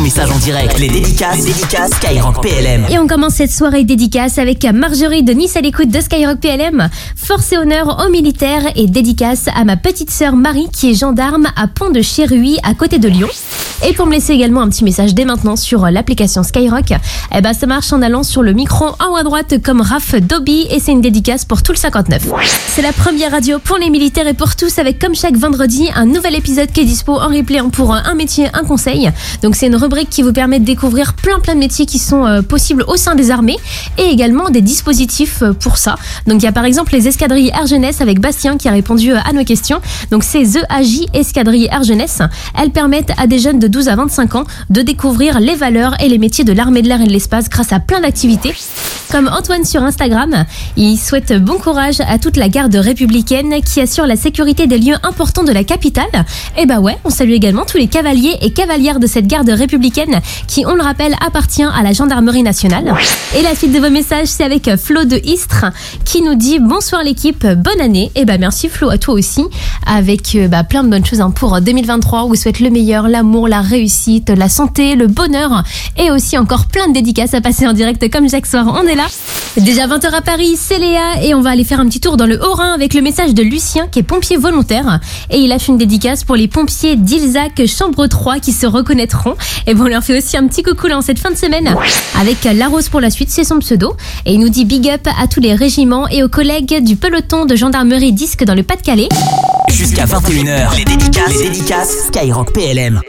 message en direct. Les dédicaces, dédicaces Skyrock PLM. Et on commence cette soirée dédicace avec Marjorie de Nice à l'écoute de Skyrock PLM. Force et honneur aux militaires et dédicace à ma petite sœur Marie qui est gendarme à Pont de Chéruy à côté de Lyon. Et pour me laisser également un petit message dès maintenant sur l'application Skyrock, eh ben ça marche en allant sur le micro en haut à droite comme Raph Dobby et c'est une dédicace pour tout le 59. C'est la première radio pour les militaires et pour tous avec comme chaque vendredi un nouvel épisode qui est dispo en replay pour un métier, un conseil. Donc c'est une rubrique qui vous permet de découvrir plein plein de métiers qui sont euh, possibles au sein des armées et également des dispositifs euh, pour ça. Donc il y a par exemple les escadrilles Air Jeunesse avec Bastien qui a répondu euh, à nos questions. Donc ces EAJ escadrilles Air Jeunesse, elles permettent à des jeunes de 12 à 25 ans de découvrir les valeurs et les métiers de l'armée de l'air et de l'espace grâce à plein d'activités. Comme Antoine sur Instagram, il souhaite bon courage à toute la garde républicaine qui assure la sécurité des lieux importants de la capitale. Et bah ouais, on salue également tous les cavaliers et cavalières de cette garde républicaine qui, on le rappelle, appartient à la gendarmerie nationale. Et la suite de vos messages, c'est avec Flo de Istres qui nous dit bonsoir l'équipe, bonne année. Et bah merci Flo à toi aussi, avec euh, bah, plein de bonnes choses hein, pour 2023. On vous souhaite le meilleur, l'amour, la réussite, la santé, le bonheur et aussi encore plein de dédicaces à passer en direct comme chaque soir. On est là. Déjà 20h à Paris, c'est Léa et on va aller faire un petit tour dans le Haut-Rhin avec le message de Lucien qui est pompier volontaire et il a fait une dédicace pour les pompiers d'Ilzac Chambre 3 qui se reconnaîtront et bon on leur fait aussi un petit coucou là en cette fin de semaine avec La Rose pour la suite, c'est son pseudo et il nous dit big up à tous les régiments et aux collègues du peloton de gendarmerie disque dans le Pas-de-Calais. Jusqu'à 21h, les dédicaces, les dédicaces Skyrock PLM.